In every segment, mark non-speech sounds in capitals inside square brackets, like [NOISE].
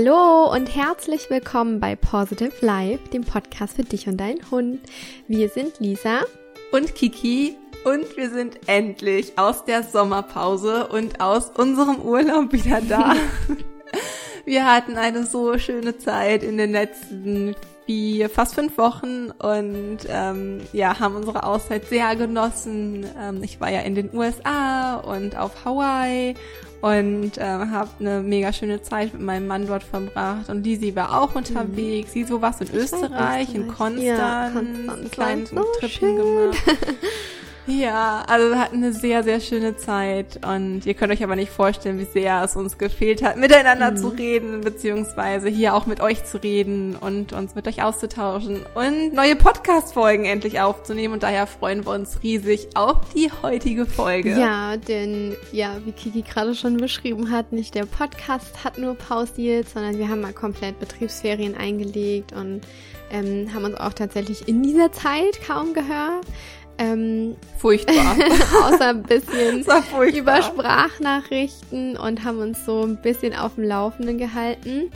Hallo und herzlich willkommen bei Positive Life, dem Podcast für dich und deinen Hund. Wir sind Lisa und Kiki und wir sind endlich aus der Sommerpause und aus unserem Urlaub wieder da. [LAUGHS] wir hatten eine so schöne Zeit in den letzten vier, fast fünf Wochen und ähm, ja, haben unsere Auszeit sehr genossen. Ähm, ich war ja in den USA und auf Hawaii und äh, habe eine mega schöne Zeit mit meinem Mann dort verbracht und Lisi war auch unterwegs. Mhm. Sie so was in Österreich, Österreich, in Konstanz, ja, Konstanz einen kleinen so Trip gemacht. [LAUGHS] Ja, also wir hatten eine sehr, sehr schöne Zeit und ihr könnt euch aber nicht vorstellen, wie sehr es uns gefehlt hat, miteinander mhm. zu reden, beziehungsweise hier auch mit euch zu reden und uns mit euch auszutauschen und neue Podcast-Folgen endlich aufzunehmen und daher freuen wir uns riesig auf die heutige Folge. Ja, denn, ja, wie Kiki gerade schon beschrieben hat, nicht der Podcast hat nur pausiert, sondern wir haben mal komplett Betriebsferien eingelegt und ähm, haben uns auch tatsächlich in dieser Zeit kaum gehört. Ähm, furchtbar. [LAUGHS] außer ein bisschen [LAUGHS] über Sprachnachrichten und haben uns so ein bisschen auf dem Laufenden gehalten.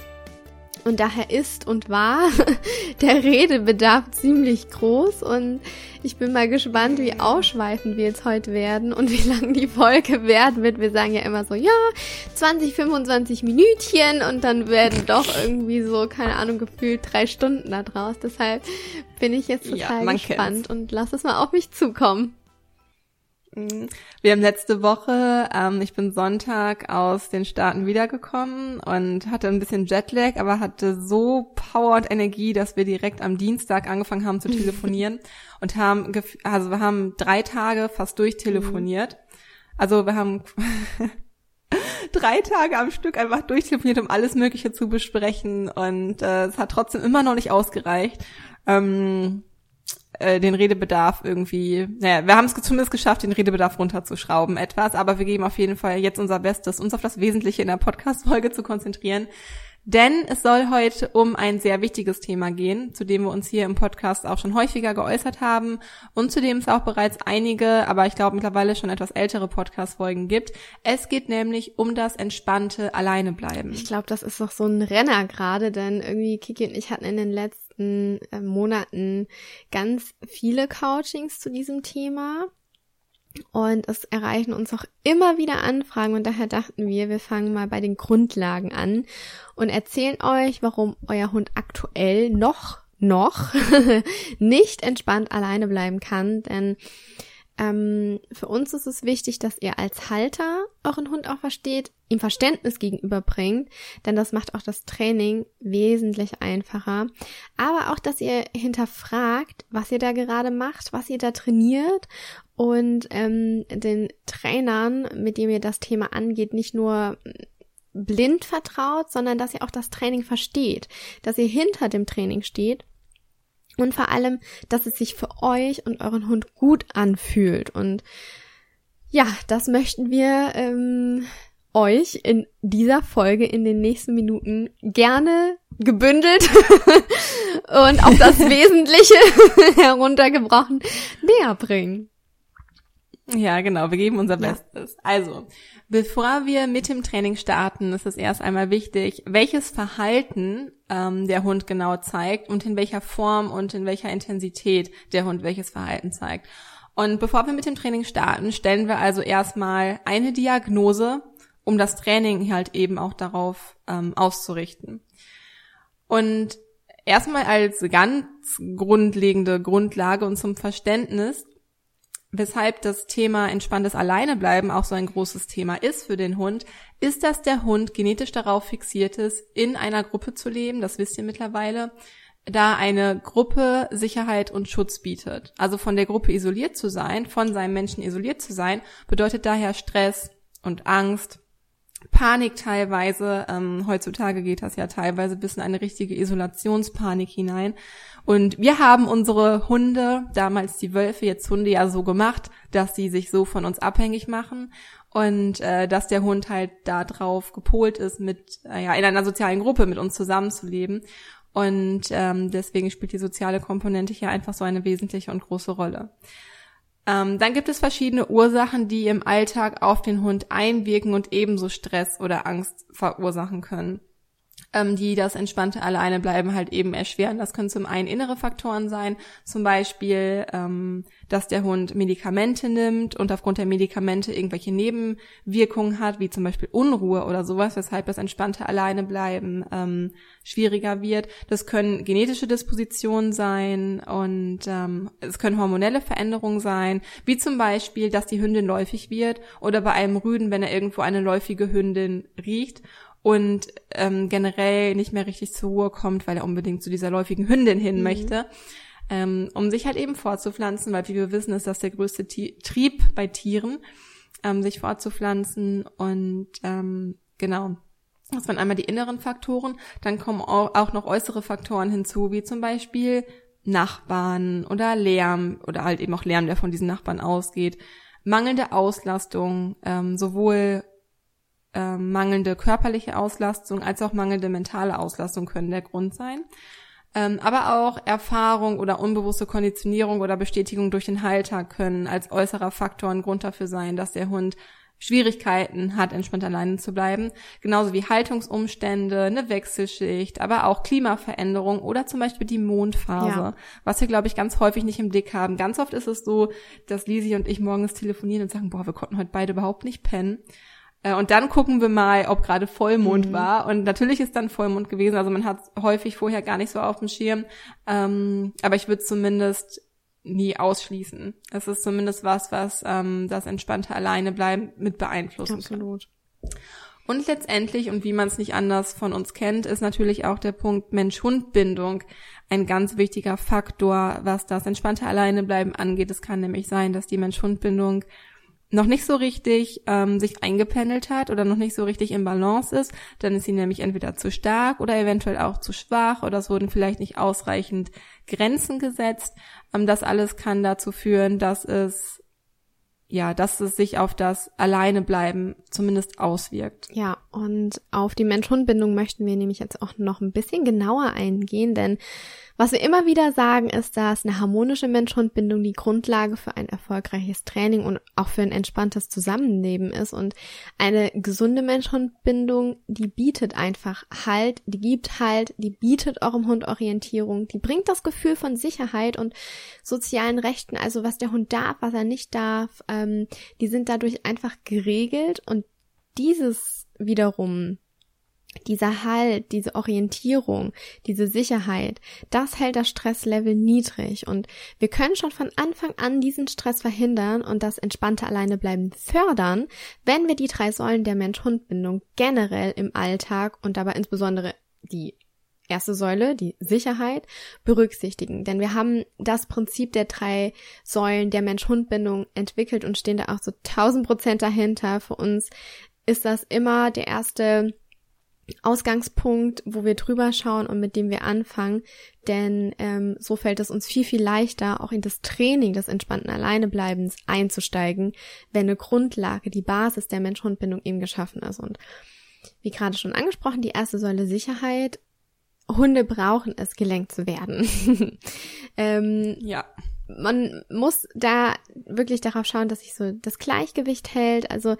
Und daher ist und war [LAUGHS] der Redebedarf ziemlich groß und ich bin mal gespannt, wie ausschweifend wir jetzt heute werden und [LAUGHS] wie lang die Folge werden wird. Wir sagen ja immer so, ja, 20, 25 Minütchen und dann werden doch irgendwie so, keine Ahnung, gefühlt drei Stunden da draus. Deshalb bin ich jetzt total ja, gespannt kennt's. und lass es mal auf mich zukommen. Mhm. Wir haben letzte Woche, ähm, ich bin Sonntag aus den Staaten wiedergekommen und hatte ein bisschen Jetlag, aber hatte so Power und Energie, dass wir direkt am Dienstag angefangen haben zu telefonieren und haben, also wir haben drei Tage fast durchtelefoniert. Also wir haben [LAUGHS] drei Tage am Stück einfach durchtelefoniert, um alles Mögliche zu besprechen und äh, es hat trotzdem immer noch nicht ausgereicht. Ähm, äh, den Redebedarf irgendwie, naja, wir haben es zumindest geschafft, den Redebedarf runterzuschrauben etwas, aber wir geben auf jeden Fall jetzt unser Bestes, uns auf das Wesentliche in der Podcast-Folge zu konzentrieren. Denn es soll heute um ein sehr wichtiges Thema gehen, zu dem wir uns hier im Podcast auch schon häufiger geäußert haben und zu dem es auch bereits einige, aber ich glaube mittlerweile schon etwas ältere Podcast-Folgen gibt. Es geht nämlich um das entspannte Alleinebleiben. Ich glaube, das ist noch so ein Renner gerade, denn irgendwie Kiki und ich hatten in den letzten letzten äh, Monaten ganz viele Coachings zu diesem Thema. Und es erreichen uns auch immer wieder Anfragen und daher dachten wir, wir fangen mal bei den Grundlagen an und erzählen euch, warum euer Hund aktuell noch, noch [LAUGHS] nicht entspannt alleine bleiben kann, denn ähm, für uns ist es wichtig, dass ihr als Halter euren Hund auch versteht, ihm Verständnis gegenüberbringt, denn das macht auch das Training wesentlich einfacher. Aber auch, dass ihr hinterfragt, was ihr da gerade macht, was ihr da trainiert und ähm, den Trainern, mit dem ihr das Thema angeht, nicht nur blind vertraut, sondern dass ihr auch das Training versteht, dass ihr hinter dem Training steht und vor allem, dass es sich für euch und euren Hund gut anfühlt. Und ja, das möchten wir ähm, euch in dieser Folge in den nächsten Minuten gerne gebündelt [LAUGHS] und auf das [LAUGHS] Wesentliche [LAUGHS] heruntergebrochen näher bringen. Ja, genau, wir geben unser ja. Bestes. Also, bevor wir mit dem Training starten, ist es erst einmal wichtig, welches Verhalten ähm, der Hund genau zeigt und in welcher Form und in welcher Intensität der Hund welches Verhalten zeigt. Und bevor wir mit dem Training starten, stellen wir also erstmal eine Diagnose, um das Training halt eben auch darauf ähm, auszurichten. Und erstmal als ganz grundlegende Grundlage und zum Verständnis weshalb das Thema entspanntes Alleinebleiben auch so ein großes Thema ist für den Hund, ist, dass der Hund genetisch darauf fixiert ist, in einer Gruppe zu leben, das wisst ihr mittlerweile, da eine Gruppe Sicherheit und Schutz bietet. Also von der Gruppe isoliert zu sein, von seinem Menschen isoliert zu sein, bedeutet daher Stress und Angst, Panik teilweise. Ähm, heutzutage geht das ja teilweise bis in eine richtige Isolationspanik hinein. Und wir haben unsere Hunde, damals die Wölfe, jetzt Hunde ja so gemacht, dass sie sich so von uns abhängig machen und äh, dass der Hund halt da drauf gepolt ist, mit äh, ja in einer sozialen Gruppe mit uns zusammenzuleben. Und ähm, deswegen spielt die soziale Komponente hier einfach so eine wesentliche und große Rolle. Ähm, dann gibt es verschiedene Ursachen, die im Alltag auf den Hund einwirken und ebenso Stress oder Angst verursachen können. Ähm, die das entspannte Alleinebleiben halt eben erschweren. Das können zum einen innere Faktoren sein, zum Beispiel, ähm, dass der Hund Medikamente nimmt und aufgrund der Medikamente irgendwelche Nebenwirkungen hat, wie zum Beispiel Unruhe oder sowas, weshalb das entspannte Alleinebleiben ähm, schwieriger wird. Das können genetische Dispositionen sein und ähm, es können hormonelle Veränderungen sein, wie zum Beispiel, dass die Hündin läufig wird oder bei einem Rüden, wenn er irgendwo eine läufige Hündin riecht und ähm, generell nicht mehr richtig zur Ruhe kommt, weil er unbedingt zu dieser läufigen Hündin hin mhm. möchte, ähm, um sich halt eben fortzupflanzen, weil wie wir wissen, ist das der größte T Trieb bei Tieren, ähm, sich fortzupflanzen und ähm, genau. Das waren einmal die inneren Faktoren, dann kommen auch noch äußere Faktoren hinzu, wie zum Beispiel Nachbarn oder Lärm oder halt eben auch Lärm, der von diesen Nachbarn ausgeht, mangelnde Auslastung, ähm, sowohl äh, mangelnde körperliche Auslastung als auch mangelnde mentale Auslastung können der Grund sein. Ähm, aber auch Erfahrung oder unbewusste Konditionierung oder Bestätigung durch den Halter können als äußerer Faktor ein Grund dafür sein, dass der Hund Schwierigkeiten hat, entspannt alleine zu bleiben. Genauso wie Haltungsumstände, eine Wechselschicht, aber auch Klimaveränderung oder zum Beispiel die Mondphase, ja. was wir, glaube ich, ganz häufig nicht im Blick haben. Ganz oft ist es so, dass Lisi und ich morgens telefonieren und sagen, boah, wir konnten heute beide überhaupt nicht pennen. Äh, und dann gucken wir mal, ob gerade Vollmond mhm. war. Und natürlich ist dann Vollmond gewesen. Also man hat häufig vorher gar nicht so auf dem Schirm. Ähm, aber ich würde zumindest nie ausschließen. Es ist zumindest was, was ähm, das entspannte Alleinebleiben mit beeinflussen Absolut. Kann. Und letztendlich, und wie man es nicht anders von uns kennt, ist natürlich auch der Punkt Mensch-Hund-Bindung ein ganz wichtiger Faktor, was das entspannte Alleinebleiben angeht. Es kann nämlich sein, dass die Mensch-Hund-Bindung noch nicht so richtig ähm, sich eingependelt hat oder noch nicht so richtig im Balance ist, dann ist sie nämlich entweder zu stark oder eventuell auch zu schwach oder es wurden vielleicht nicht ausreichend Grenzen gesetzt. Ähm, das alles kann dazu führen, dass es ja, dass es sich auf das Alleinebleiben zumindest auswirkt. Ja, und auf die Mensch-Hund-Bindung möchten wir nämlich jetzt auch noch ein bisschen genauer eingehen, denn was wir immer wieder sagen, ist, dass eine harmonische Mensch-Hund-Bindung die Grundlage für ein erfolgreiches Training und auch für ein entspanntes Zusammenleben ist. Und eine gesunde Mensch-Hund-Bindung, die bietet einfach Halt, die gibt Halt, die bietet eurem Hund Orientierung, die bringt das Gefühl von Sicherheit und sozialen Rechten, also was der Hund darf, was er nicht darf, ähm, die sind dadurch einfach geregelt und dieses wiederum dieser Halt, diese Orientierung, diese Sicherheit, das hält das Stresslevel niedrig und wir können schon von Anfang an diesen Stress verhindern und das entspannte Alleinebleiben fördern, wenn wir die drei Säulen der Mensch-Hund-Bindung generell im Alltag und dabei insbesondere die erste Säule, die Sicherheit, berücksichtigen. Denn wir haben das Prinzip der drei Säulen der Mensch-Hund-Bindung entwickelt und stehen da auch so tausend Prozent dahinter. Für uns ist das immer der erste Ausgangspunkt, wo wir drüber schauen und mit dem wir anfangen, denn ähm, so fällt es uns viel, viel leichter, auch in das Training des entspannten Alleinebleibens einzusteigen, wenn eine Grundlage, die Basis der Mensch-Hund-Bindung eben geschaffen ist. Und wie gerade schon angesprochen, die erste Säule Sicherheit. Hunde brauchen es, gelenkt zu werden. [LAUGHS] ähm, ja man muss da wirklich darauf schauen, dass sich so das Gleichgewicht hält. Also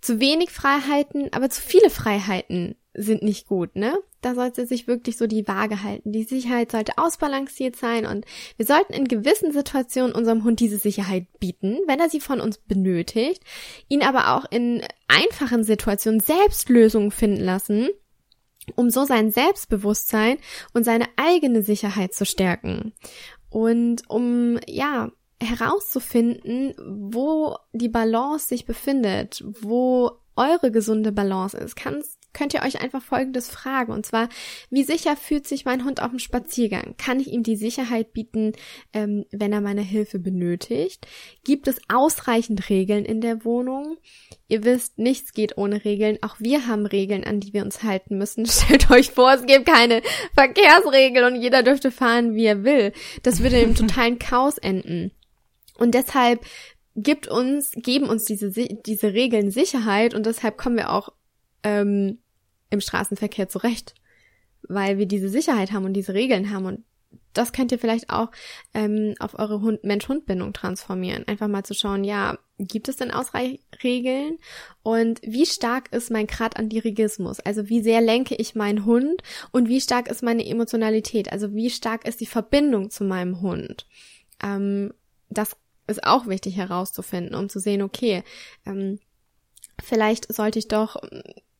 zu wenig Freiheiten, aber zu viele Freiheiten sind nicht gut, ne? Da sollte sich wirklich so die Waage halten. Die Sicherheit sollte ausbalanciert sein und wir sollten in gewissen Situationen unserem Hund diese Sicherheit bieten, wenn er sie von uns benötigt, ihn aber auch in einfachen Situationen selbst Lösungen finden lassen, um so sein Selbstbewusstsein und seine eigene Sicherheit zu stärken. Und um, ja, herauszufinden, wo die Balance sich befindet, wo eure gesunde Balance ist, kannst könnt ihr euch einfach Folgendes fragen. Und zwar, wie sicher fühlt sich mein Hund auf dem Spaziergang? Kann ich ihm die Sicherheit bieten, ähm, wenn er meine Hilfe benötigt? Gibt es ausreichend Regeln in der Wohnung? Ihr wisst, nichts geht ohne Regeln. Auch wir haben Regeln, an die wir uns halten müssen. [LAUGHS] Stellt euch vor, es gibt keine Verkehrsregeln und jeder dürfte fahren, wie er will. Das würde im [LAUGHS] totalen Chaos enden. Und deshalb gibt uns, geben uns diese, diese Regeln Sicherheit und deshalb kommen wir auch ähm, im Straßenverkehr zurecht, weil wir diese Sicherheit haben und diese Regeln haben und das könnt ihr vielleicht auch ähm, auf eure Mensch-Hund-Bindung transformieren. Einfach mal zu schauen, ja, gibt es denn Ausreichregeln? Und wie stark ist mein Grad an Dirigismus? Also wie sehr lenke ich meinen Hund? Und wie stark ist meine Emotionalität? Also wie stark ist die Verbindung zu meinem Hund? Ähm, das ist auch wichtig herauszufinden, um zu sehen, okay, ähm, vielleicht sollte ich doch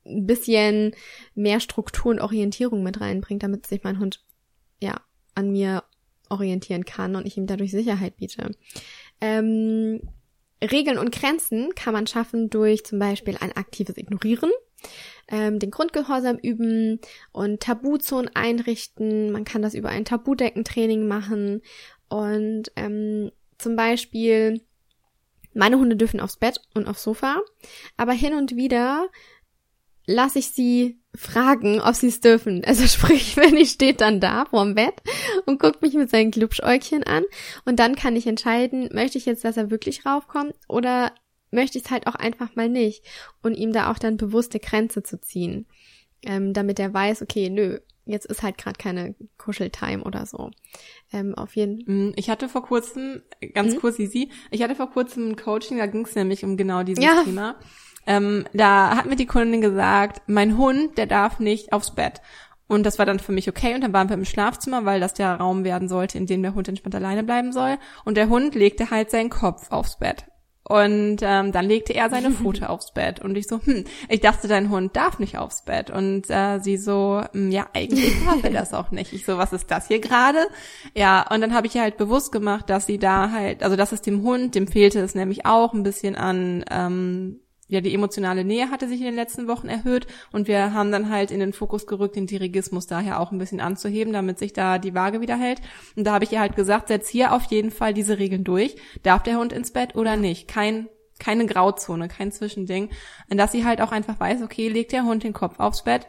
ein bisschen mehr Struktur und Orientierung mit reinbringen, damit sich mein Hund ja an mir orientieren kann und ich ihm dadurch Sicherheit biete. Ähm, Regeln und Grenzen kann man schaffen durch zum Beispiel ein aktives Ignorieren, ähm, den Grundgehorsam üben und Tabuzonen einrichten. Man kann das über ein Tabudeckentraining machen und ähm, zum Beispiel meine Hunde dürfen aufs Bett und aufs Sofa, aber hin und wieder lasse ich sie fragen, ob sie es dürfen. Also [LAUGHS] sprich, wenn ich steht dann da vorm Bett und guckt mich mit seinen Glubschäugchen an und dann kann ich entscheiden, möchte ich jetzt, dass er wirklich raufkommt oder möchte ich es halt auch einfach mal nicht und ihm da auch dann bewusste Grenze zu ziehen, ähm, damit er weiß, okay, nö, jetzt ist halt gerade keine Kuscheltime oder so. Ähm, auf jeden mm, Ich hatte vor kurzem, ganz mhm. kurz, Easy, ich hatte vor kurzem ein Coaching, da ging es nämlich um genau dieses ja. Thema. Ähm, da hat mir die Kundin gesagt, mein Hund, der darf nicht aufs Bett. Und das war dann für mich okay. Und dann waren wir im Schlafzimmer, weil das der Raum werden sollte, in dem der Hund entspannt alleine bleiben soll. Und der Hund legte halt seinen Kopf aufs Bett. Und ähm, dann legte er seine [LAUGHS] Pfote aufs Bett. Und ich so, hm, ich dachte, dein Hund darf nicht aufs Bett. Und äh, sie so, hm, ja, eigentlich [LAUGHS] darf er das auch nicht. Ich so, was ist das hier gerade? Ja, und dann habe ich ihr halt bewusst gemacht, dass sie da halt, also dass es dem Hund, dem fehlte es nämlich auch ein bisschen an ähm, ja, die emotionale Nähe hatte sich in den letzten Wochen erhöht und wir haben dann halt in den Fokus gerückt, den Dirigismus daher auch ein bisschen anzuheben, damit sich da die Waage wieder hält. Und da habe ich ihr halt gesagt, setz hier auf jeden Fall diese Regeln durch. Darf der Hund ins Bett oder nicht? Kein keine Grauzone, kein Zwischending. Und dass sie halt auch einfach weiß, okay, legt der Hund den Kopf aufs Bett,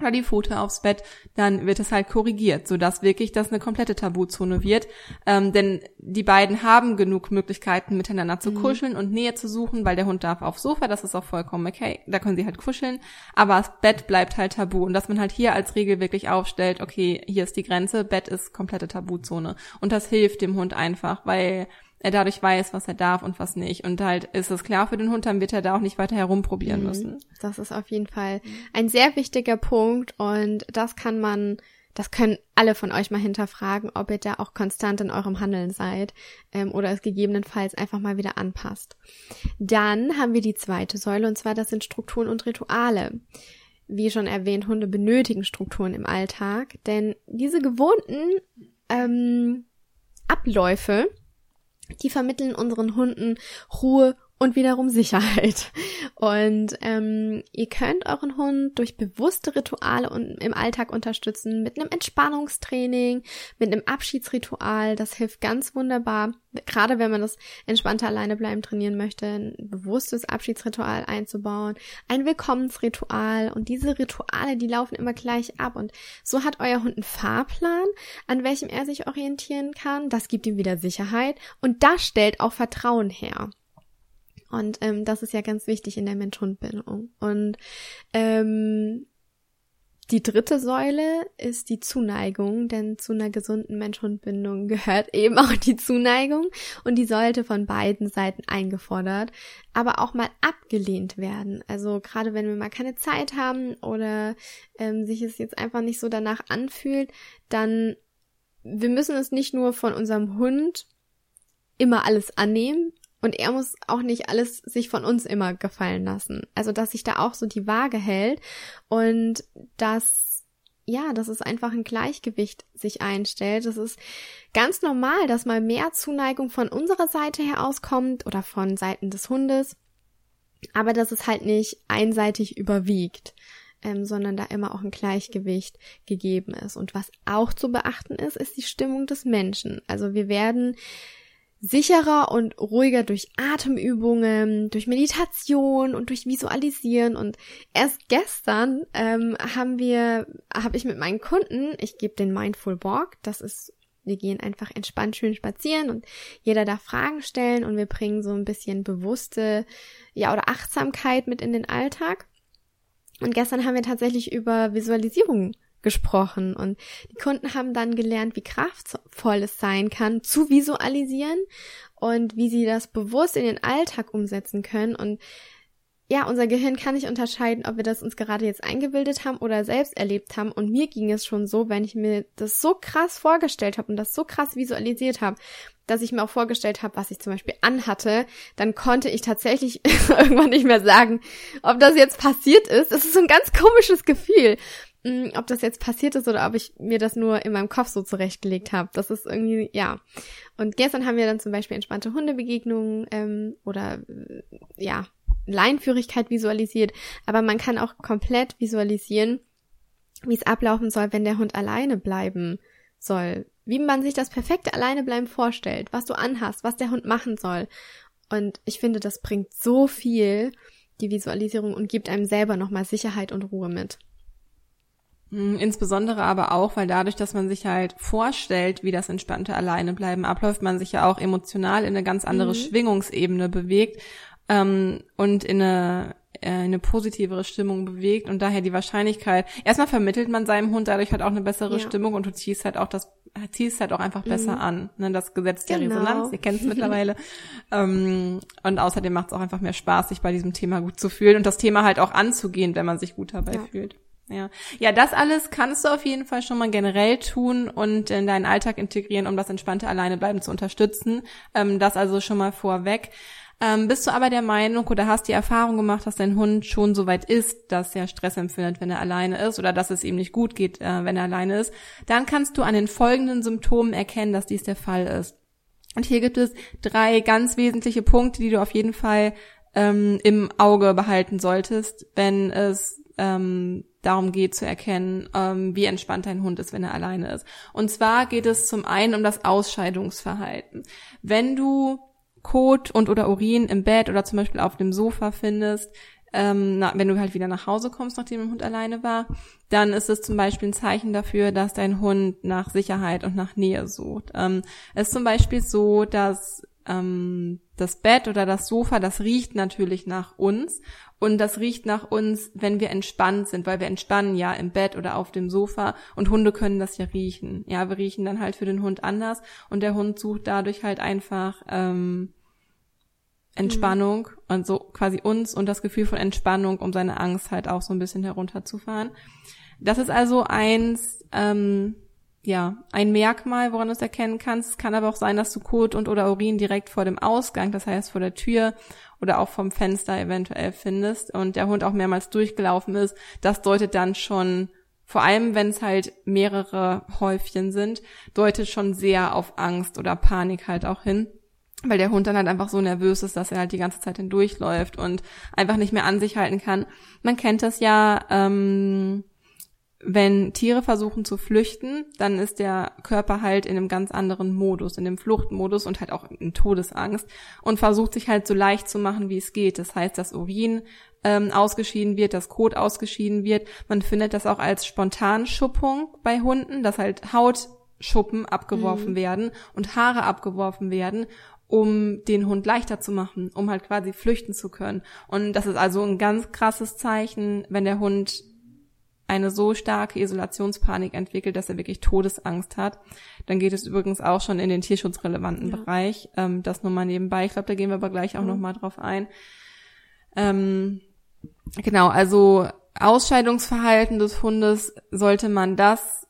oder die Pfote aufs Bett, dann wird es halt korrigiert, sodass wirklich das eine komplette Tabuzone wird. Ähm, denn die beiden haben genug Möglichkeiten, miteinander zu mhm. kuscheln und Nähe zu suchen, weil der Hund darf aufs Sofa, das ist auch vollkommen okay, da können sie halt kuscheln, aber das Bett bleibt halt tabu und dass man halt hier als Regel wirklich aufstellt, okay, hier ist die Grenze, Bett ist komplette Tabuzone und das hilft dem Hund einfach, weil er dadurch weiß, was er darf und was nicht. Und halt ist es klar für den Hund, dann wird er da auch nicht weiter herumprobieren mhm. müssen. Das ist auf jeden Fall ein sehr wichtiger Punkt und das kann man, das können alle von euch mal hinterfragen, ob ihr da auch konstant in eurem Handeln seid ähm, oder es gegebenenfalls einfach mal wieder anpasst. Dann haben wir die zweite Säule und zwar das sind Strukturen und Rituale. Wie schon erwähnt, Hunde benötigen Strukturen im Alltag, denn diese gewohnten ähm, Abläufe, die vermitteln unseren Hunden Ruhe und wiederum Sicherheit. Und ähm, ihr könnt euren Hund durch bewusste Rituale und im Alltag unterstützen, mit einem Entspannungstraining, mit einem Abschiedsritual. Das hilft ganz wunderbar, gerade wenn man das entspannte alleine bleiben trainieren möchte, ein bewusstes Abschiedsritual einzubauen, ein Willkommensritual. Und diese Rituale, die laufen immer gleich ab. Und so hat euer Hund einen Fahrplan, an welchem er sich orientieren kann. Das gibt ihm wieder Sicherheit und das stellt auch Vertrauen her. Und ähm, das ist ja ganz wichtig in der Mensch-Hund-Bindung. Und ähm, die dritte Säule ist die Zuneigung, denn zu einer gesunden Mensch-Hund-Bindung gehört [LAUGHS] eben auch die Zuneigung und die sollte von beiden Seiten eingefordert, aber auch mal abgelehnt werden. Also gerade wenn wir mal keine Zeit haben oder ähm, sich es jetzt einfach nicht so danach anfühlt, dann wir müssen es nicht nur von unserem Hund immer alles annehmen, und er muss auch nicht alles sich von uns immer gefallen lassen. Also, dass sich da auch so die Waage hält und dass, ja, dass es einfach ein Gleichgewicht sich einstellt. Das ist ganz normal, dass mal mehr Zuneigung von unserer Seite her auskommt oder von Seiten des Hundes. Aber dass es halt nicht einseitig überwiegt. Ähm, sondern da immer auch ein Gleichgewicht gegeben ist. Und was auch zu beachten ist, ist die Stimmung des Menschen. Also wir werden sicherer und ruhiger durch Atemübungen, durch Meditation und durch Visualisieren. Und erst gestern ähm, haben wir, habe ich mit meinen Kunden, ich gebe den Mindful Walk, das ist wir gehen einfach entspannt schön spazieren und jeder darf Fragen stellen und wir bringen so ein bisschen bewusste, ja, oder Achtsamkeit mit in den Alltag. Und gestern haben wir tatsächlich über Visualisierung gesprochen und die Kunden haben dann gelernt, wie kraftvoll es sein kann, zu visualisieren und wie sie das bewusst in den Alltag umsetzen können und ja, unser Gehirn kann nicht unterscheiden, ob wir das uns gerade jetzt eingebildet haben oder selbst erlebt haben. Und mir ging es schon so, wenn ich mir das so krass vorgestellt habe und das so krass visualisiert habe, dass ich mir auch vorgestellt habe, was ich zum Beispiel anhatte, dann konnte ich tatsächlich [LAUGHS] irgendwann nicht mehr sagen, ob das jetzt passiert ist. Das ist so ein ganz komisches Gefühl. Mm, ob das jetzt passiert ist oder ob ich mir das nur in meinem Kopf so zurechtgelegt habe. Das ist irgendwie, ja. Und gestern haben wir dann zum Beispiel entspannte Hundebegegnungen ähm, oder äh, ja, Leinführigkeit visualisiert, aber man kann auch komplett visualisieren, wie es ablaufen soll, wenn der Hund alleine bleiben soll. Wie man sich das perfekte Alleinebleiben vorstellt, was du anhast, was der Hund machen soll. Und ich finde, das bringt so viel, die Visualisierung, und gibt einem selber nochmal Sicherheit und Ruhe mit. Hm, insbesondere aber auch, weil dadurch, dass man sich halt vorstellt, wie das entspannte Alleinebleiben abläuft, man sich ja auch emotional in eine ganz andere mhm. Schwingungsebene bewegt ähm, und in eine, äh, eine positivere Stimmung bewegt und daher die Wahrscheinlichkeit, erstmal vermittelt man seinem Hund dadurch halt auch eine bessere ja. Stimmung und du ziehst halt auch das, ziehst halt auch einfach besser mhm. an. Ne? Das Gesetz der genau. Resonanz, ihr kennt es [LAUGHS] mittlerweile. ähm, und außerdem macht es auch einfach mehr Spaß, sich bei diesem Thema gut zu fühlen und das Thema halt auch anzugehen, wenn man sich gut dabei ja. fühlt. Ja. ja, das alles kannst du auf jeden Fall schon mal generell tun und in deinen Alltag integrieren, um das entspannte Alleinebleiben zu unterstützen. Ähm, das also schon mal vorweg. Ähm, bist du aber der Meinung oder hast die Erfahrung gemacht, dass dein Hund schon so weit ist, dass er Stress empfindet, wenn er alleine ist oder dass es ihm nicht gut geht, äh, wenn er alleine ist, dann kannst du an den folgenden Symptomen erkennen, dass dies der Fall ist. Und hier gibt es drei ganz wesentliche Punkte, die du auf jeden Fall ähm, im Auge behalten solltest, wenn es ähm, darum geht zu erkennen, ähm, wie entspannt dein Hund ist, wenn er alleine ist. Und zwar geht es zum einen um das Ausscheidungsverhalten. Wenn du Kot und oder Urin im Bett oder zum Beispiel auf dem Sofa findest, ähm, na, wenn du halt wieder nach Hause kommst, nachdem der Hund alleine war, dann ist es zum Beispiel ein Zeichen dafür, dass dein Hund nach Sicherheit und nach Nähe sucht. Ähm, es ist zum Beispiel so, dass ähm, das Bett oder das Sofa, das riecht natürlich nach uns und das riecht nach uns, wenn wir entspannt sind, weil wir entspannen ja im Bett oder auf dem Sofa und Hunde können das ja riechen. Ja, wir riechen dann halt für den Hund anders und der Hund sucht dadurch halt einfach ähm, Entspannung mhm. und so quasi uns und das Gefühl von Entspannung, um seine Angst halt auch so ein bisschen herunterzufahren. Das ist also eins, ähm, ja, ein Merkmal, woran du es erkennen kannst. Es kann aber auch sein, dass du Kot und oder Urin direkt vor dem Ausgang, das heißt vor der Tür oder auch vom Fenster eventuell findest und der Hund auch mehrmals durchgelaufen ist. Das deutet dann schon, vor allem wenn es halt mehrere Häufchen sind, deutet schon sehr auf Angst oder Panik halt auch hin weil der Hund dann halt einfach so nervös ist, dass er halt die ganze Zeit hindurchläuft und einfach nicht mehr an sich halten kann. Man kennt das ja, ähm, wenn Tiere versuchen zu flüchten, dann ist der Körper halt in einem ganz anderen Modus, in dem Fluchtmodus und halt auch in Todesangst und versucht sich halt so leicht zu machen, wie es geht. Das heißt, dass Urin ähm, ausgeschieden wird, dass Kot ausgeschieden wird. Man findet das auch als Spontanschuppung bei Hunden, dass halt Hautschuppen abgeworfen mhm. werden und Haare abgeworfen werden um den Hund leichter zu machen, um halt quasi flüchten zu können. Und das ist also ein ganz krasses Zeichen, wenn der Hund eine so starke Isolationspanik entwickelt, dass er wirklich Todesangst hat. Dann geht es übrigens auch schon in den tierschutzrelevanten ja. Bereich. Ähm, das nur mal nebenbei. Ich glaube, da gehen wir aber gleich auch mhm. noch mal drauf ein. Ähm, genau, also Ausscheidungsverhalten des Hundes sollte man das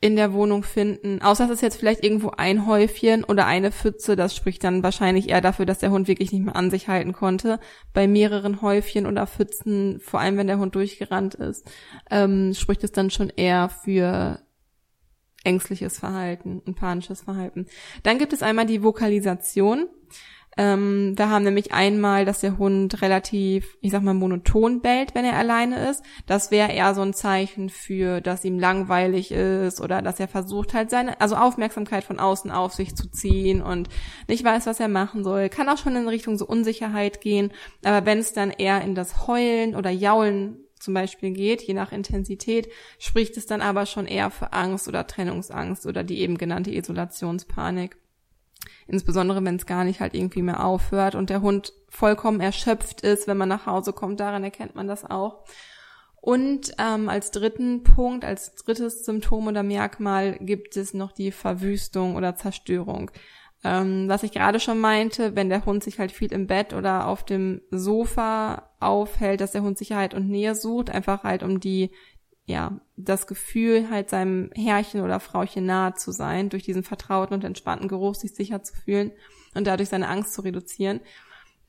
in der Wohnung finden. Außer es ist jetzt vielleicht irgendwo ein Häufchen oder eine Pfütze. Das spricht dann wahrscheinlich eher dafür, dass der Hund wirklich nicht mehr an sich halten konnte. Bei mehreren Häufchen oder Pfützen, vor allem wenn der Hund durchgerannt ist, ähm, spricht es dann schon eher für ängstliches Verhalten und panisches Verhalten. Dann gibt es einmal die Vokalisation. Ähm, wir haben nämlich einmal, dass der Hund relativ, ich sag mal, monoton bellt, wenn er alleine ist. Das wäre eher so ein Zeichen für, dass ihm langweilig ist oder dass er versucht halt seine, also Aufmerksamkeit von außen auf sich zu ziehen und nicht weiß, was er machen soll. Kann auch schon in Richtung so Unsicherheit gehen. Aber wenn es dann eher in das Heulen oder Jaulen zum Beispiel geht, je nach Intensität, spricht es dann aber schon eher für Angst oder Trennungsangst oder die eben genannte Isolationspanik. Insbesondere wenn es gar nicht halt irgendwie mehr aufhört und der Hund vollkommen erschöpft ist, wenn man nach Hause kommt. Daran erkennt man das auch. Und ähm, als dritten Punkt, als drittes Symptom oder Merkmal gibt es noch die Verwüstung oder Zerstörung. Ähm, was ich gerade schon meinte, wenn der Hund sich halt viel im Bett oder auf dem Sofa aufhält, dass der Hund Sicherheit und Nähe sucht, einfach halt um die, ja, das Gefühl halt seinem Herrchen oder Frauchen nahe zu sein, durch diesen vertrauten und entspannten Geruch sich sicher zu fühlen und dadurch seine Angst zu reduzieren.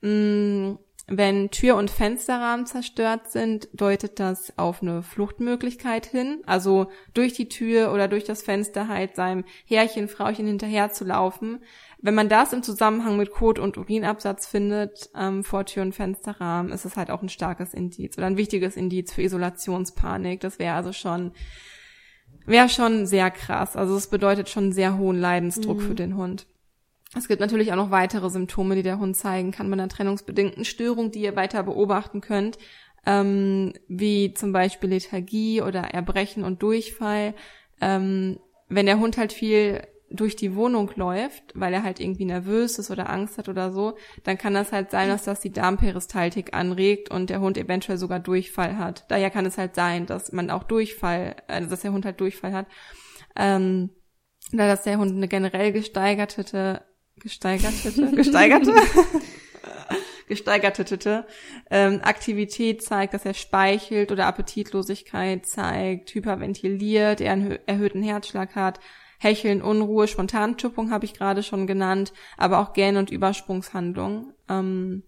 Mm, wenn Tür- und Fensterrahmen zerstört sind, deutet das auf eine Fluchtmöglichkeit hin. Also durch die Tür oder durch das Fenster halt seinem Herrchen, Frauchen hinterher zu laufen. Wenn man das im Zusammenhang mit Kot- und Urinabsatz findet ähm, vor Tür- und Fensterrahmen, ist es halt auch ein starkes Indiz oder ein wichtiges Indiz für Isolationspanik. Das wäre also schon wäre schon sehr krass. Also es bedeutet schon sehr hohen Leidensdruck mhm. für den Hund. Es gibt natürlich auch noch weitere Symptome, die der Hund zeigen kann bei einer trennungsbedingten Störung, die ihr weiter beobachten könnt, ähm, wie zum Beispiel Lethargie oder Erbrechen und Durchfall. Ähm, wenn der Hund halt viel durch die Wohnung läuft, weil er halt irgendwie nervös ist oder Angst hat oder so, dann kann das halt sein, dass das die Darmperistaltik anregt und der Hund eventuell sogar Durchfall hat. Daher kann es halt sein, dass man auch Durchfall, also dass der Hund halt Durchfall hat. Ähm, da dass der Hund eine generell gesteigerte gesteigerte, [LAUGHS] gesteigerte, [LAUGHS] gesteigerte ähm, Aktivität zeigt, dass er speichelt oder Appetitlosigkeit zeigt, hyperventiliert, er einen erhöhten Herzschlag hat, Hecheln, Unruhe, Spontantypung habe ich gerade schon genannt, aber auch Gähn- und Übersprungshandlung. Ähm,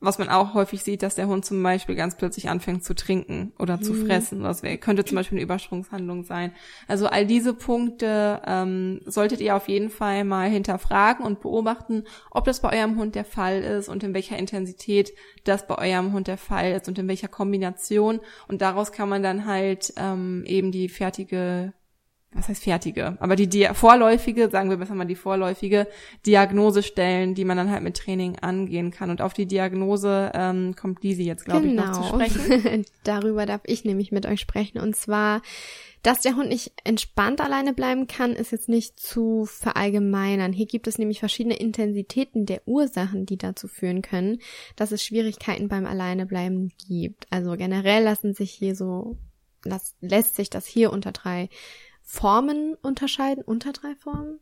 was man auch häufig sieht, dass der Hund zum Beispiel ganz plötzlich anfängt zu trinken oder zu mhm. fressen. Das wär, könnte zum Beispiel eine Übersprungshandlung sein. Also all diese Punkte ähm, solltet ihr auf jeden Fall mal hinterfragen und beobachten, ob das bei eurem Hund der Fall ist und in welcher Intensität das bei eurem Hund der Fall ist und in welcher Kombination. Und daraus kann man dann halt ähm, eben die fertige was heißt fertige, aber die, die vorläufige, sagen wir besser mal die vorläufige Diagnose stellen, die man dann halt mit Training angehen kann. Und auf die Diagnose ähm, kommt diese jetzt, glaube genau. ich, noch zu genau. sprechen. [LAUGHS] Darüber darf ich nämlich mit euch sprechen. Und zwar, dass der Hund nicht entspannt alleine bleiben kann, ist jetzt nicht zu verallgemeinern. Hier gibt es nämlich verschiedene Intensitäten der Ursachen, die dazu führen können, dass es Schwierigkeiten beim Alleinebleiben gibt. Also generell lassen sich hier so, lässt sich das hier unter drei Formen unterscheiden. Unter drei Formen?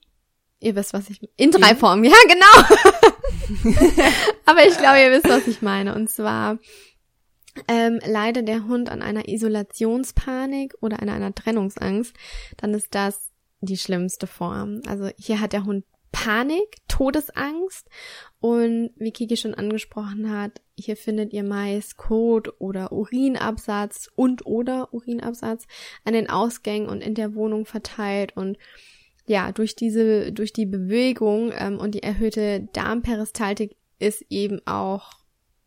Ihr wisst, was ich in drei Formen. Ja, genau. [LAUGHS] Aber ich glaube, ihr wisst, was ich meine. Und zwar ähm, leidet der Hund an einer Isolationspanik oder an einer Trennungsangst, dann ist das die schlimmste Form. Also hier hat der Hund Panik, Todesangst und wie Kiki schon angesprochen hat, hier findet ihr meist Kot oder Urinabsatz und oder Urinabsatz an den Ausgängen und in der Wohnung verteilt und ja, durch diese, durch die Bewegung ähm, und die erhöhte Darmperistaltik ist eben auch,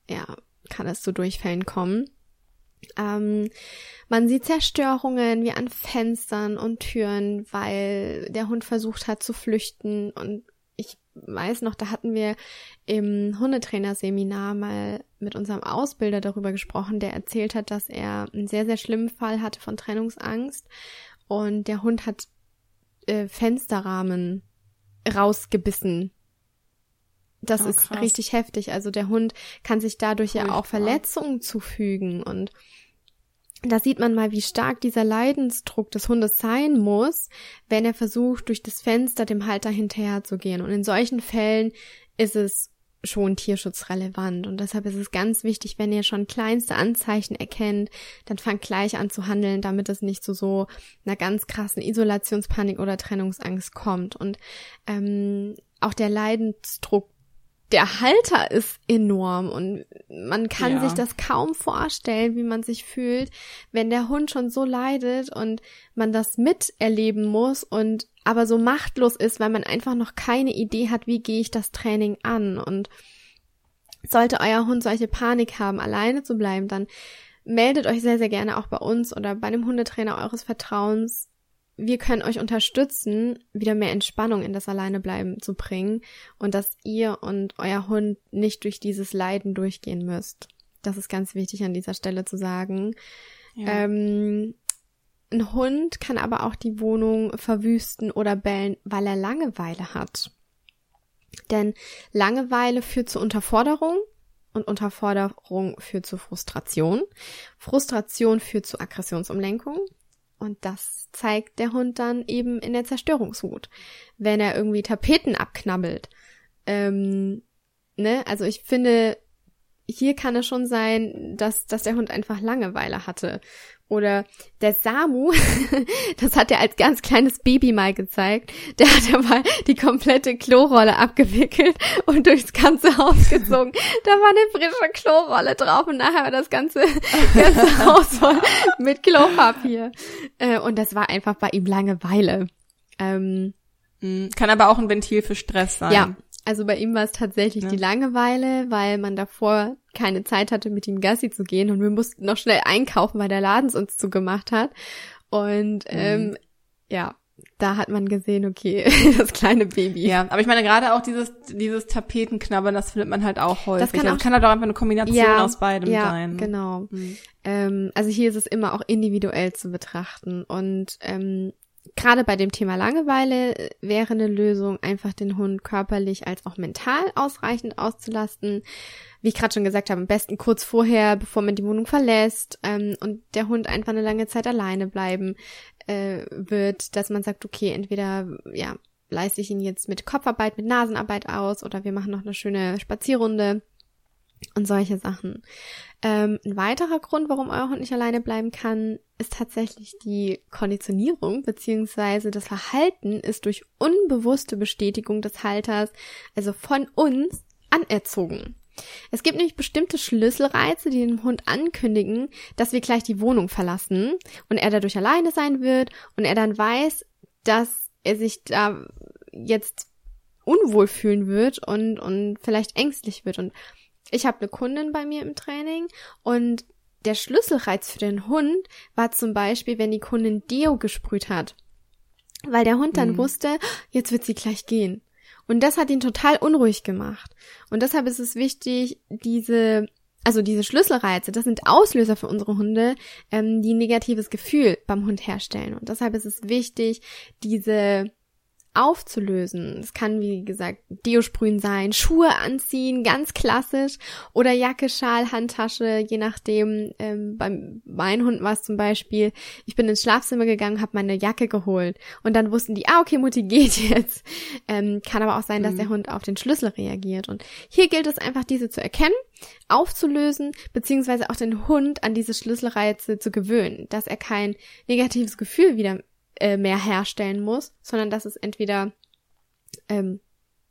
ja, kann es zu Durchfällen kommen. Ähm, man sieht Zerstörungen wie an Fenstern und Türen, weil der Hund versucht hat zu flüchten. Und ich weiß noch, da hatten wir im Hundetrainerseminar mal mit unserem Ausbilder darüber gesprochen, der erzählt hat, dass er einen sehr, sehr schlimmen Fall hatte von Trennungsangst. Und der Hund hat äh, Fensterrahmen rausgebissen das oh, ist richtig heftig. Also der Hund kann sich dadurch ja auch Verletzungen zufügen und da sieht man mal, wie stark dieser Leidensdruck des Hundes sein muss, wenn er versucht, durch das Fenster dem Halter hinterherzugehen. Und in solchen Fällen ist es schon tierschutzrelevant. Und deshalb ist es ganz wichtig, wenn ihr schon kleinste Anzeichen erkennt, dann fangt gleich an zu handeln, damit es nicht zu so einer ganz krassen Isolationspanik oder Trennungsangst kommt. Und ähm, auch der Leidensdruck der Halter ist enorm und man kann ja. sich das kaum vorstellen, wie man sich fühlt, wenn der Hund schon so leidet und man das miterleben muss und aber so machtlos ist, weil man einfach noch keine Idee hat, wie gehe ich das Training an und sollte euer Hund solche Panik haben, alleine zu bleiben, dann meldet euch sehr, sehr gerne auch bei uns oder bei einem Hundetrainer eures Vertrauens wir können euch unterstützen, wieder mehr Entspannung in das Alleinebleiben zu bringen und dass ihr und euer Hund nicht durch dieses Leiden durchgehen müsst. Das ist ganz wichtig an dieser Stelle zu sagen. Ja. Ähm, ein Hund kann aber auch die Wohnung verwüsten oder bellen, weil er Langeweile hat. Denn Langeweile führt zu Unterforderung und Unterforderung führt zu Frustration. Frustration führt zu Aggressionsumlenkung Und das zeigt der Hund dann eben in der Zerstörungswut. Wenn er irgendwie Tapeten abknabbelt. Ähm, ne, also ich finde, hier kann es schon sein, dass, dass der Hund einfach Langeweile hatte. Oder der Samu, [LAUGHS] das hat er als ganz kleines Baby mal gezeigt, der hat aber die komplette Klorolle abgewickelt und durchs ganze Haus gezogen. da war eine frische Klorolle drauf und nachher war das ganze, [LAUGHS] ganze Haus voll mit Klopapier. Äh, und das war einfach bei ihm Langeweile. Ähm, mhm. kann aber auch ein Ventil für Stress sein. Ja, also bei ihm war es tatsächlich ja. die Langeweile, weil man davor keine Zeit hatte, mit ihm Gassi zu gehen und wir mussten noch schnell einkaufen, weil der Laden es uns zugemacht hat. Und mhm. ähm, ja, da hat man gesehen, okay, [LAUGHS] das kleine Baby. Ja, aber ich meine gerade auch dieses dieses Tapetenknabbern, das findet man halt auch häufig. Das kann, also auch, das kann halt auch einfach eine Kombination ja, aus beidem ja, sein. Genau. Mhm. Ähm, also hier ist es immer auch individuell zu betrachten und ähm, Gerade bei dem Thema Langeweile äh, wäre eine Lösung, einfach den Hund körperlich als auch mental ausreichend auszulasten. Wie ich gerade schon gesagt habe, am besten kurz vorher, bevor man die Wohnung verlässt ähm, und der Hund einfach eine lange Zeit alleine bleiben äh, wird, dass man sagt, okay, entweder ja leiste ich ihn jetzt mit Kopfarbeit, mit Nasenarbeit aus oder wir machen noch eine schöne Spazierrunde und solche Sachen. Ähm, ein weiterer Grund, warum euer Hund nicht alleine bleiben kann, ist tatsächlich die Konditionierung beziehungsweise das Verhalten ist durch unbewusste Bestätigung des Halters, also von uns, anerzogen. Es gibt nämlich bestimmte Schlüsselreize, die dem Hund ankündigen, dass wir gleich die Wohnung verlassen und er dadurch alleine sein wird und er dann weiß, dass er sich da jetzt unwohl fühlen wird und, und vielleicht ängstlich wird. Und ich habe eine Kundin bei mir im Training und der Schlüsselreiz für den Hund war zum Beispiel, wenn die Kundin Deo gesprüht hat. Weil der Hund dann mhm. wusste, jetzt wird sie gleich gehen. Und das hat ihn total unruhig gemacht. Und deshalb ist es wichtig, diese, also diese Schlüsselreize, das sind Auslöser für unsere Hunde, ähm, die ein negatives Gefühl beim Hund herstellen. Und deshalb ist es wichtig, diese aufzulösen. Es kann, wie gesagt, Deo-Sprühen sein, Schuhe anziehen, ganz klassisch, oder Jacke, Schal, Handtasche, je nachdem. Ähm, beim meinen Hund war es zum Beispiel, ich bin ins Schlafzimmer gegangen, habe meine Jacke geholt und dann wussten die, ah, okay, Mutti [LAUGHS] geht jetzt. Ähm, kann aber auch sein, dass mhm. der Hund auf den Schlüssel reagiert. Und hier gilt es einfach, diese zu erkennen, aufzulösen, beziehungsweise auch den Hund an diese Schlüsselreize zu gewöhnen, dass er kein negatives Gefühl wieder äh, mehr herstellen muss, sondern dass es entweder ähm,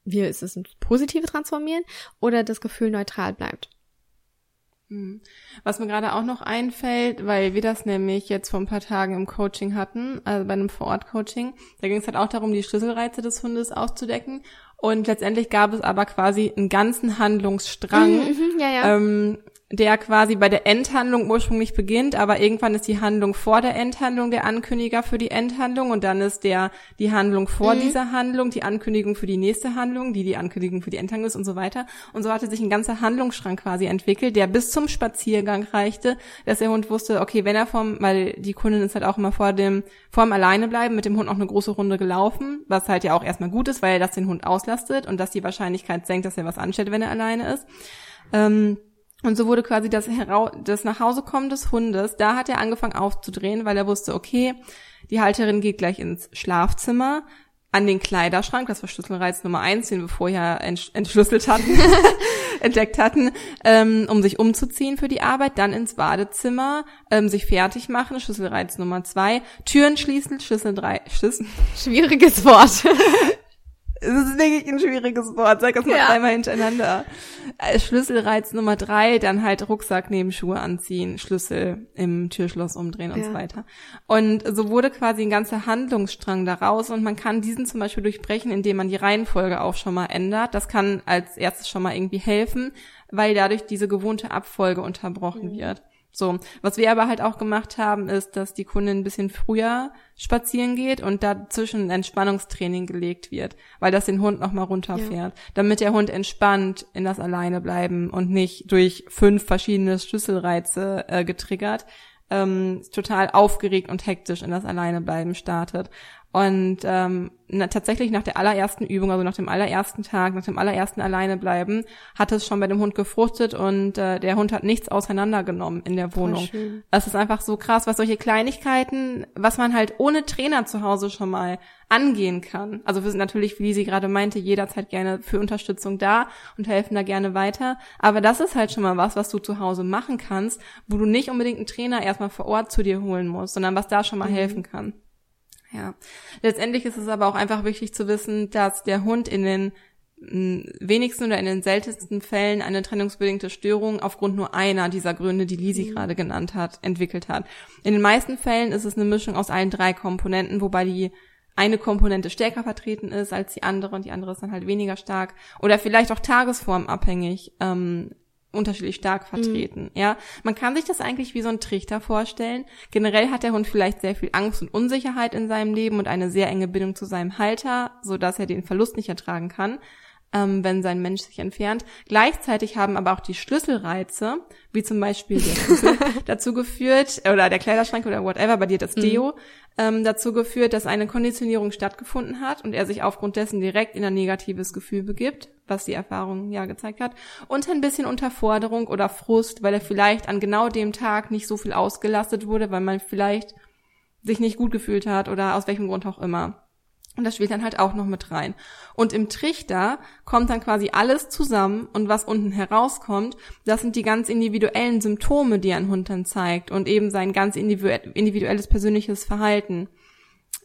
wir ist es ins Positive transformieren oder das Gefühl neutral bleibt. Hm. Was mir gerade auch noch einfällt, weil wir das nämlich jetzt vor ein paar Tagen im Coaching hatten, also bei einem Vorort-Coaching, da ging es halt auch darum, die Schlüsselreize des Hundes auszudecken. Und letztendlich gab es aber quasi einen ganzen Handlungsstrang, mhm, mhm ja, ja. Ähm, der quasi bei der Endhandlung ursprünglich beginnt, aber irgendwann ist die Handlung vor der Endhandlung der Ankündiger für die Endhandlung und dann ist der die Handlung vor mhm. dieser Handlung die Ankündigung für die nächste Handlung, die die Ankündigung für die Endhandlung ist und so weiter. Und so hatte sich ein ganzer Handlungsschrank quasi entwickelt, der bis zum Spaziergang reichte, dass der Hund wusste, okay, wenn er vom, weil die Kundin ist halt auch immer vor dem, vor dem Alleine bleiben, mit dem Hund auch eine große Runde gelaufen, was halt ja auch erstmal gut ist, weil das den Hund auslastet und dass die Wahrscheinlichkeit senkt, dass er was anstellt, wenn er alleine ist. Ähm, und so wurde quasi das, Hera das Nachhausekommen des Hundes, da hat er angefangen aufzudrehen, weil er wusste, okay, die Halterin geht gleich ins Schlafzimmer, an den Kleiderschrank, das war Schlüsselreiz Nummer eins, den wir vorher entschlüsselt hatten, [LAUGHS] entdeckt hatten, ähm, um sich umzuziehen für die Arbeit, dann ins Badezimmer, ähm, sich fertig machen, Schlüsselreiz Nummer zwei, Türen schließen, Schlüssel drei, Schlüssel. Schwieriges Wort. [LAUGHS] Es ist wirklich ein schwieriges Wort. Sag das mal ja. dreimal hintereinander. Äh, Schlüsselreiz Nummer drei, dann halt Rucksack neben Schuhe anziehen, Schlüssel im Türschloss umdrehen und ja. so weiter. Und so wurde quasi ein ganzer Handlungsstrang daraus und man kann diesen zum Beispiel durchbrechen, indem man die Reihenfolge auch schon mal ändert. Das kann als erstes schon mal irgendwie helfen, weil dadurch diese gewohnte Abfolge unterbrochen mhm. wird. So, was wir aber halt auch gemacht haben, ist, dass die Kundin ein bisschen früher spazieren geht und dazwischen ein Entspannungstraining gelegt wird, weil das den Hund nochmal runterfährt, ja. damit der Hund entspannt in das Alleine bleiben und nicht durch fünf verschiedene Schlüsselreize äh, getriggert, ähm, total aufgeregt und hektisch in das Alleine bleiben startet. Und ähm, na, tatsächlich nach der allerersten Übung, also nach dem allerersten Tag, nach dem allerersten Alleinebleiben, hat es schon bei dem Hund gefruchtet und äh, der Hund hat nichts auseinandergenommen in der Wohnung. Das ist einfach so krass, was solche Kleinigkeiten, was man halt ohne Trainer zu Hause schon mal angehen kann. Also wir sind natürlich, wie sie gerade meinte, jederzeit gerne für Unterstützung da und helfen da gerne weiter. Aber das ist halt schon mal was, was du zu Hause machen kannst, wo du nicht unbedingt einen Trainer erstmal vor Ort zu dir holen musst, sondern was da schon mal mhm. helfen kann. Ja. Letztendlich ist es aber auch einfach wichtig zu wissen, dass der Hund in den mm, wenigsten oder in den seltensten Fällen eine trennungsbedingte Störung aufgrund nur einer dieser Gründe, die Lisi mhm. gerade genannt hat, entwickelt hat. In den meisten Fällen ist es eine Mischung aus allen drei Komponenten, wobei die eine Komponente stärker vertreten ist als die andere und die andere ist dann halt weniger stark oder vielleicht auch tagesformabhängig ähm, unterschiedlich stark mhm. vertreten. Mhm. Ja, man kann sich das eigentlich wie so ein Trichter vorstellen. Generell hat der Hund vielleicht sehr viel Angst und Unsicherheit in seinem Leben und eine sehr enge Bindung zu seinem Halter, so dass er den Verlust nicht ertragen kann ähm, wenn sein Mensch sich entfernt. Gleichzeitig haben aber auch die Schlüsselreize, wie zum Beispiel der [LAUGHS] Schlüssel, dazu geführt, oder der Kleiderschrank oder whatever, bei dir das mhm. Deo. Ähm, dazu geführt, dass eine Konditionierung stattgefunden hat und er sich aufgrund dessen direkt in ein negatives Gefühl begibt, was die Erfahrung ja gezeigt hat, und ein bisschen Unterforderung oder Frust, weil er vielleicht an genau dem Tag nicht so viel ausgelastet wurde, weil man vielleicht sich nicht gut gefühlt hat oder aus welchem Grund auch immer. Und das spielt dann halt auch noch mit rein. Und im Trichter kommt dann quasi alles zusammen und was unten herauskommt, das sind die ganz individuellen Symptome, die ein Hund dann zeigt und eben sein ganz individuelles persönliches Verhalten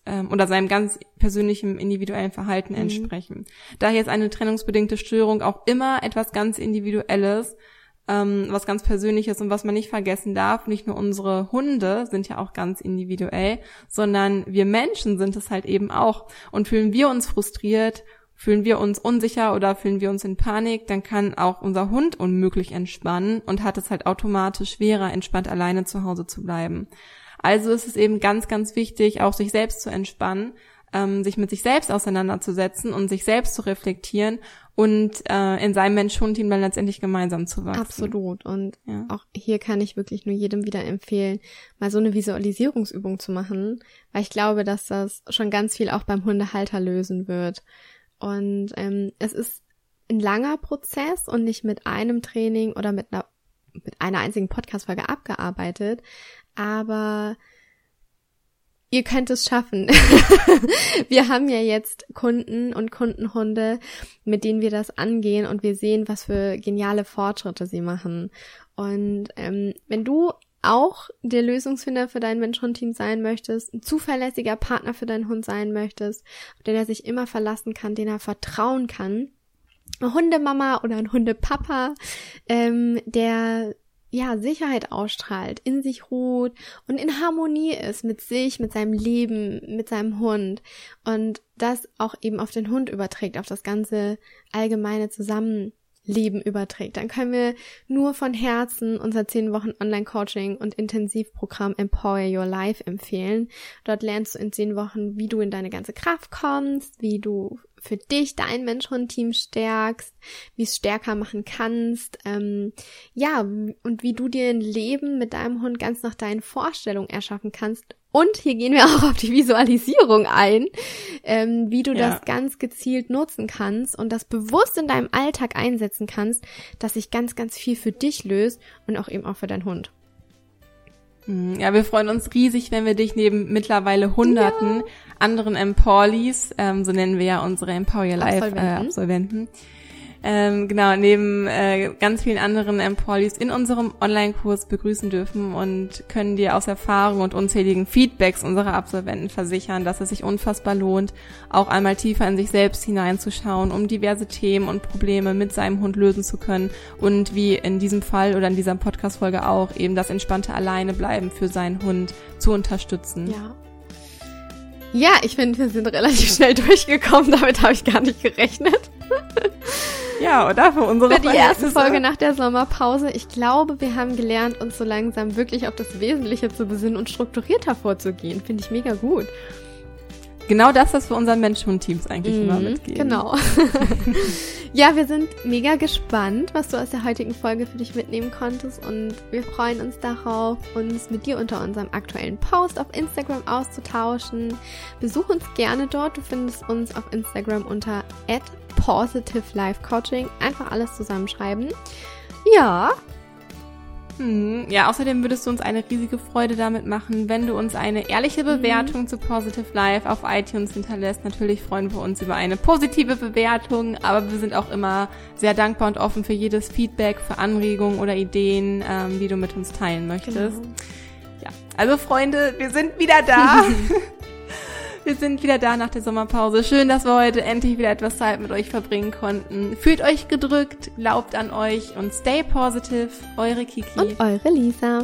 ähm, oder seinem ganz persönlichen individuellen Verhalten mhm. entsprechen. Daher ist eine trennungsbedingte Störung auch immer etwas ganz Individuelles ähm, was ganz Persönliches und was man nicht vergessen darf. Nicht nur unsere Hunde sind ja auch ganz individuell, sondern wir Menschen sind es halt eben auch. Und fühlen wir uns frustriert, fühlen wir uns unsicher oder fühlen wir uns in Panik, dann kann auch unser Hund unmöglich entspannen und hat es halt automatisch schwerer, entspannt alleine zu Hause zu bleiben. Also ist es eben ganz, ganz wichtig, auch sich selbst zu entspannen, ähm, sich mit sich selbst auseinanderzusetzen und sich selbst zu reflektieren und äh, in seinem Mensch-Hund-Team dann letztendlich gemeinsam zu wachsen. Absolut. Und ja. auch hier kann ich wirklich nur jedem wieder empfehlen, mal so eine Visualisierungsübung zu machen, weil ich glaube, dass das schon ganz viel auch beim Hundehalter lösen wird. Und ähm, es ist ein langer Prozess und nicht mit einem Training oder mit einer mit einer einzigen Podcast-Folge abgearbeitet, aber ihr könnt es schaffen. [LAUGHS] wir haben ja jetzt Kunden und Kundenhunde, mit denen wir das angehen und wir sehen, was für geniale Fortschritte sie machen. Und ähm, wenn du auch der Lösungsfinder für dein Mensch-Hund-Team sein möchtest, ein zuverlässiger Partner für deinen Hund sein möchtest, auf den er sich immer verlassen kann, den er vertrauen kann, eine Hundemama oder ein Hundepapa, ähm, der ja, Sicherheit ausstrahlt, in sich ruht und in Harmonie ist mit sich, mit seinem Leben, mit seinem Hund und das auch eben auf den Hund überträgt, auf das ganze allgemeine Zusammenleben überträgt, dann können wir nur von Herzen unser 10 Wochen Online-Coaching und Intensivprogramm Empower Your Life empfehlen. Dort lernst du in 10 Wochen, wie du in deine ganze Kraft kommst, wie du für dich dein Mensch-Hund-Team stärkst, wie es stärker machen kannst, ähm, ja, und wie du dir ein Leben mit deinem Hund ganz nach deinen Vorstellungen erschaffen kannst. Und hier gehen wir [LAUGHS] auch auf die Visualisierung ein, ähm, wie du ja. das ganz gezielt nutzen kannst und das bewusst in deinem Alltag einsetzen kannst, dass sich ganz, ganz viel für dich löst und auch eben auch für deinen Hund. Hm, ja, wir freuen uns riesig, wenn wir dich neben mittlerweile Hunderten ja. anderen Empowerlies, ähm, so nennen wir ja unsere Empower Your Life Absolventen, äh, Absolventen ähm, genau, neben äh, ganz vielen anderen Empolees in unserem Online-Kurs begrüßen dürfen und können dir aus Erfahrung und unzähligen Feedbacks unserer Absolventen versichern, dass es sich unfassbar lohnt, auch einmal tiefer in sich selbst hineinzuschauen, um diverse Themen und Probleme mit seinem Hund lösen zu können und wie in diesem Fall oder in dieser Podcast-Folge auch eben das entspannte Alleinebleiben für seinen Hund zu unterstützen. Ja. Ja, ich finde, wir sind relativ schnell [LAUGHS] durchgekommen. Damit habe ich gar nicht gerechnet. Ja, oder? Für unsere Für die erste Folge nach der Sommerpause. Ich glaube, wir haben gelernt, uns so langsam wirklich auf das Wesentliche zu besinnen und strukturierter vorzugehen. Finde ich mega gut. Genau das, was wir unseren Mensch-Hund-Teams eigentlich mhm, immer mitgeben. Genau. [LAUGHS] ja, wir sind mega gespannt, was du aus der heutigen Folge für dich mitnehmen konntest und wir freuen uns darauf, uns mit dir unter unserem aktuellen Post auf Instagram auszutauschen. Besuch uns gerne dort. Du findest uns auf Instagram unter positive life coaching. Einfach alles zusammenschreiben. Ja, hm, ja, außerdem würdest du uns eine riesige Freude damit machen, wenn du uns eine ehrliche Bewertung mhm. zu Positive Life auf iTunes hinterlässt. Natürlich freuen wir uns über eine positive Bewertung, aber wir sind auch immer sehr dankbar und offen für jedes Feedback, für Anregungen oder Ideen, ähm, die du mit uns teilen möchtest. Genau. Ja, also Freunde, wir sind wieder da. [LAUGHS] Wir sind wieder da nach der Sommerpause. Schön, dass wir heute endlich wieder etwas Zeit mit euch verbringen konnten. Fühlt euch gedrückt, glaubt an euch und stay positive. Eure Kiki. Und eure Lisa.